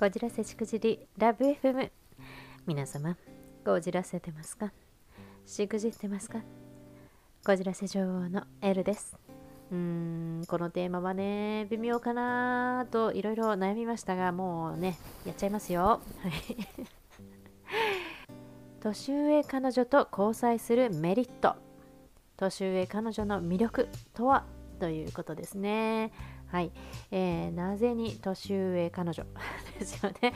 こじらせしくじりラブ FM 皆様こじらせてますか？しくじってますか？こじらせ女王のエルです。うーんこのテーマはね微妙かなといろいろ悩みましたがもうねやっちゃいますよ。はい。年上彼女と交際するメリット。年上彼女の魅力とは？ということですね。はい、えー、なぜに年上彼女？ですよね。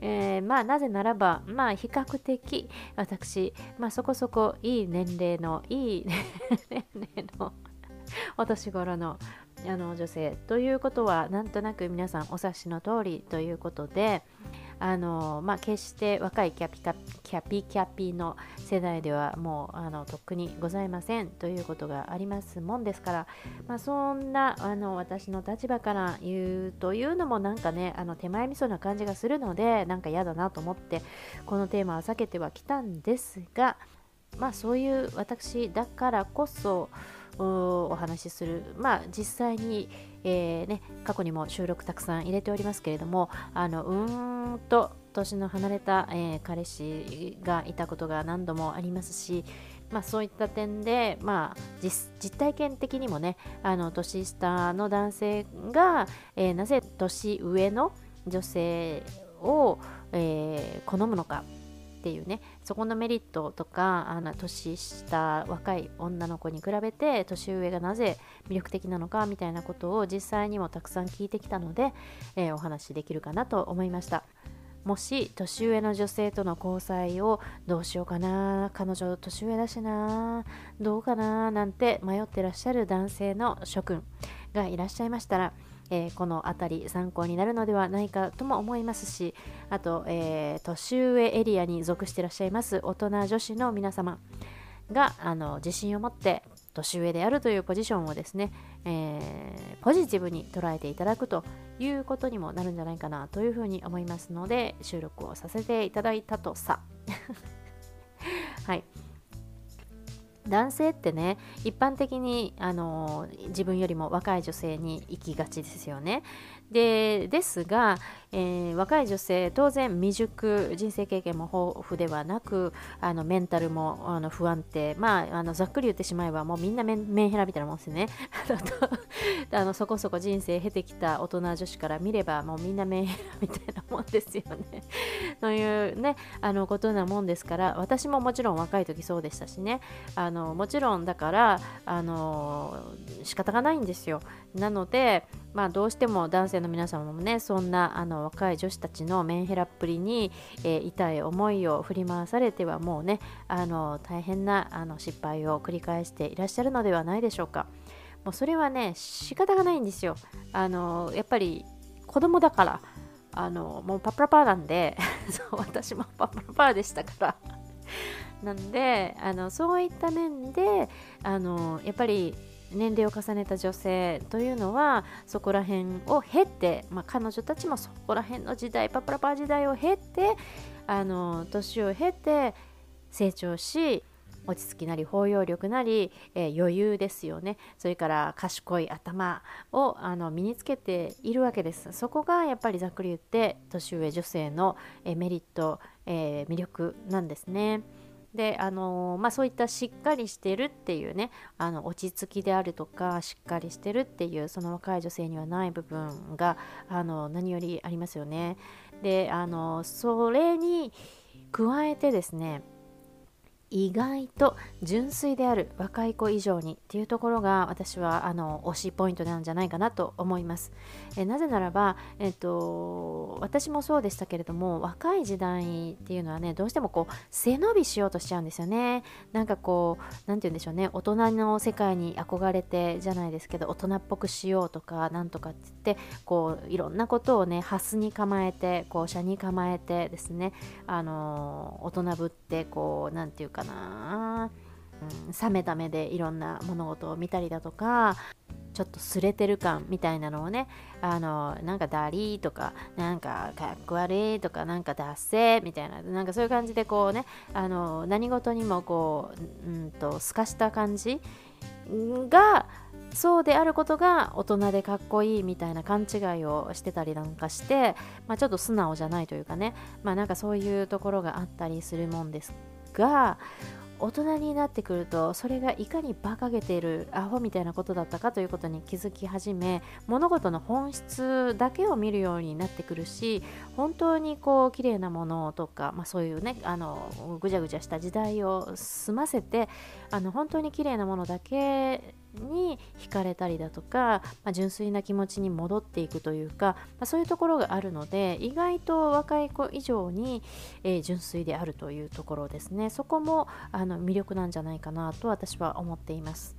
えー、まあなぜならば、まあ比較的私、まあそこそこいい年齢のいい年齢の お年頃のあの女性ということはなんとなく皆さんお察しの通りということで、あのまあ、決して若いキャピキャピキャピの世代ではもうあのとっくにございませんということがありますもんですから、まあ、そんなあの私の立場から言うというのもなんかねあの手前味噌な感じがするのでなんか嫌だなと思ってこのテーマは避けてはきたんですがまあそういう私だからこそお話しする、まあ、実際に、えー、ね、過去にも収録たくさん入れておりますけれどもあのうーんと年の離れた、えー、彼氏がいたことが何度もありますし、まあ、そういった点で、まあ、実体験的にもねあの年下の男性が、えー、なぜ年上の女性を、えー、好むのかっていうねそこのメリットとかあの年下若い女の子に比べて年上がなぜ魅力的なのかみたいなことを実際にもたくさん聞いてきたので、えー、お話しできるかなと思いました。もし年上の女性との交際をどうしようかな彼女年上だしなどうかななんて迷ってらっしゃる男性の諸君がいらっしゃいましたらえー、この辺り参考になるのではないかとも思いますしあと、えー、年上エリアに属していらっしゃいます大人女子の皆様があの自信を持って年上であるというポジションをですね、えー、ポジティブに捉えていただくということにもなるんじゃないかなというふうに思いますので収録をさせていただいたとさ。はい。男性ってね一般的にあの自分よりも若い女性に行きがちですよね。でですが、えー、若い女性当然未熟人生経験も豊富ではなくあのメンタルもあの不安定まああのざっくり言ってしまえばもうみんなメンヘラみたいなもんですね。あのそこそこ人生経てきた大人女子から見ればもうみんなメンヘラみたいなもんですよね。というねあのことなもんですから私ももちろん若い時そうでしたしね。あのもちろんだからあの仕方がないんですよ。なのでまあどうしても男性の皆様もねそんなあの若い女子たちのメンヘラっぷりに、えー、痛い思いを振り回されてはもうねあの大変なあの失敗を繰り返していらっしゃるのではないでしょうか。もうそれはね仕方がないんですよ。あのやっぱり子供だからあのもうパプラパーなんで そう私もパプラパーでしたから。なんであのそういった面であのやっぱり年齢を重ねた女性というのはそこら辺を経て、まあ、彼女たちもそこら辺の時代パパラパ時代を経てあの年を経て成長し落ち着きなり包容力なり、えー、余裕ですよねそれから賢い頭をあの身につけているわけですそこがやっぱりざっくり言って年上女性の、え、メリット、えー、魅力なんですね。であのまあ、そういったしっかりしてるっていうねあの落ち着きであるとかしっかりしてるっていうその若い女性にはない部分があの何よりありますよね。であのそれに加えてですね意外と純粋である若い子以上にっていうところが私はあの推しポイントなんじゃないかなと思います。えなぜならば、えっと、私もそうでしたけれども若い時代っていうのはねどうしてもこう背伸びしようとしちゃうんですよね。なんかこう何て言うんでしょうね大人の世界に憧れてじゃないですけど大人っぽくしようとかなんとかって言ってこういろんなことをねハスに構えてこう車に構えてですねあの大人ぶってこう何て言うかな、うん、冷めた目でいろんな物事を見たりだとかちょっとすれてる感みたいなのをねあのなんかダリーとかなんかかっこ悪いとかなんかダッセーみたいななんかそういう感じでこうねあの何事にもこう、うんと透かした感じがそうであることが大人でかっこいいみたいな勘違いをしてたりなんかして、まあ、ちょっと素直じゃないというかね、まあ、なんかそういうところがあったりするもんです。が大人になってくるとそれがいかに馬鹿げているアホみたいなことだったかということに気づき始め物事の本質だけを見るようになってくるし本当にこう綺麗なものとか、まあ、そういうねあのぐちゃぐちゃした時代を済ませてあの本当に綺麗なものだけに惹かれたりだとか、まあ、純粋な気持ちに戻っていくというか、まあ、そういうところがあるので意外と若い子以上に、えー、純粋であるというところですね。そこもあの魅力なんじゃないかなと私は思っています。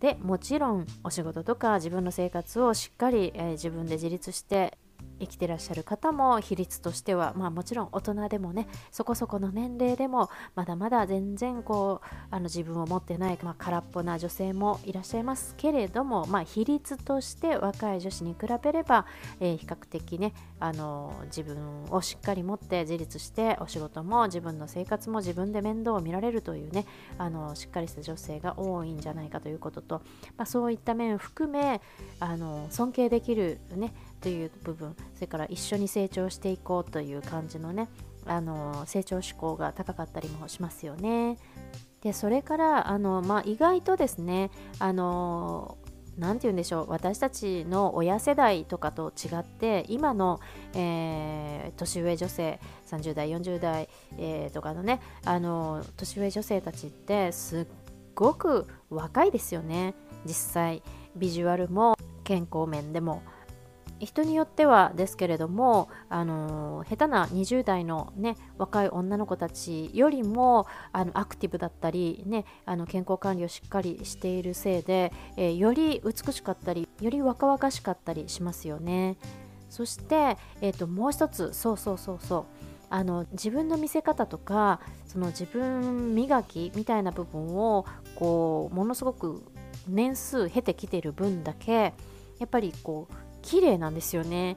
でもちろんお仕事とか自分の生活をしっかり、えー、自分で自立して生きてらっしゃる方も比率としては、まあ、もちろん大人でもねそこそこの年齢でもまだまだ全然こうあの自分を持ってない、まあ、空っぽな女性もいらっしゃいますけれども、まあ、比率として若い女子に比べれば、えー、比較的ねあの自分をしっかり持って自立してお仕事も自分の生活も自分で面倒を見られるというねあのしっかりした女性が多いんじゃないかということと、まあ、そういった面を含めあの尊敬できるねという部分それから一緒に成長していこうという感じのねあの成長志向が高かったりもしますよね。でそれからあの、まあ、意外とですねあの何て言うんでしょう私たちの親世代とかと違って今の、えー、年上女性30代40代、えー、とかのねあの年上女性たちってすっごく若いですよね実際ビジュアルも健康面でも人によってはですけれども、あの下手な20代の、ね、若い女の子たちよりもあのアクティブだったり、ね、あの健康管理をしっかりしているせいで、えー、より美しかったりより若々しかったりしますよね。そして、えーと、もう一つそうそうそうそうあの自分の見せ方とかその自分磨きみたいな部分をこうものすごく年数経てきている分だけやっぱりこう綺麗なんですよね。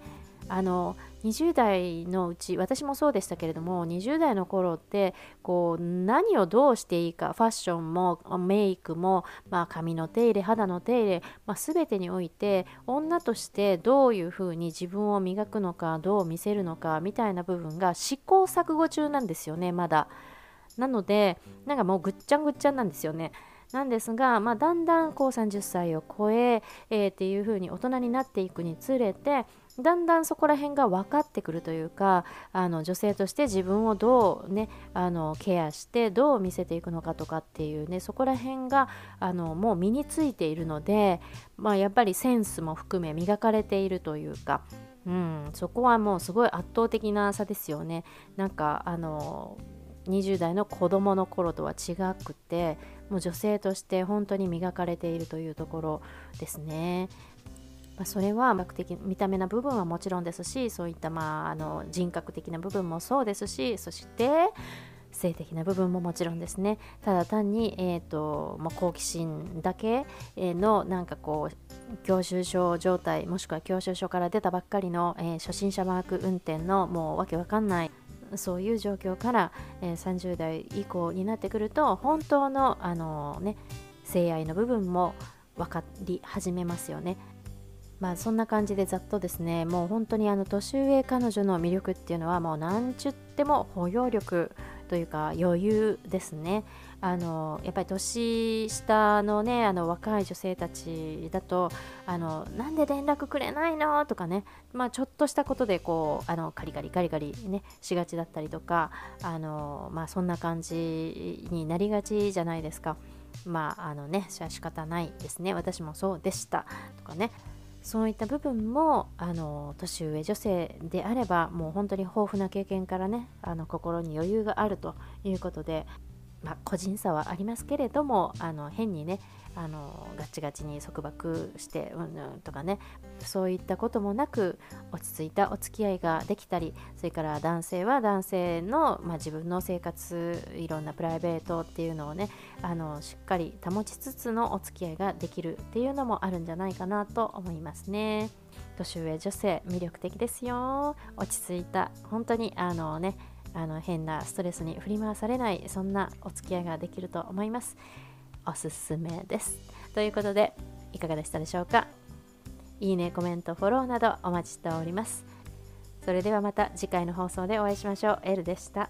あの20代のうち私もそうでしたけれども20代の頃ってこう何をどうしていいかファッションもメイクも、まあ、髪の手入れ肌の手入れ、まあ、全てにおいて女としてどういうふうに自分を磨くのかどう見せるのかみたいな部分が試行錯誤中なんですよねまだ。なのでなんかもうぐっちゃんぐっちゃんなんですよね。なんですが、まあ、だんだんこう30歳を超ええー、っていう風に大人になっていくにつれてだんだんそこら辺が分かってくるというかあの女性として自分をどう、ね、あのケアしてどう見せていくのかとかっていうねそこら辺があのもう身についているので、まあ、やっぱりセンスも含め磨かれているというか。うん、そこはもうすごい圧倒的な差ですよね。なんかあの20代の子供の頃とは違くてもう女性として本当に磨かれているというところですね。まあ、それは学的見た目な部分はもちろんですしそういった、まあ、あの人格的な部分もそうですしそして性的な部分ももちろんですねただ単に、えーとまあ、好奇心だけのなんかこう教習所状態もしくは教習所から出たばっかりの、えー、初心者マーク運転のもうわけわかんないそういう状況から、えー、30代以降になってくると本当の、あの、ね、性愛の部分も分かり始めますよね。まあそんな感じでざっとですねもう本当にあの年上彼女の魅力っていうのはもう何ちゅっても包容力というか余裕ですね。あのやっぱり年下のねあの若い女性たちだとあのなんで連絡くれないの？とかね、まあ、ちょっとしたことでこうあのカリカリカリカリ、ね、しがちだったりとかあの、まあ、そんな感じになりがちじゃないですか。まああのね、仕方ないですね。私もそうでしたとかね。そういった部分もあの年上女性であればもう本当に豊富な経験からねあの心に余裕があるということでまあ、個人差はありますけれどもあの変にねあのガチガチに束縛してうんうんとかねそういったこともなく落ち着いたお付き合いができたりそれから男性は男性の、まあ、自分の生活いろんなプライベートっていうのをねあのしっかり保ちつつのお付き合いができるっていうのもあるんじゃないかなと思いますね。年上女性魅力的ですよ落ち着いた本当にあのねあの変なストレスに振り回されないそんなお付き合いができると思いますおすすめですということでいかがでしたでしょうか？いいねコメントフォローなどお待ちしておりますそれではまた次回の放送でお会いしましょう。エルでした。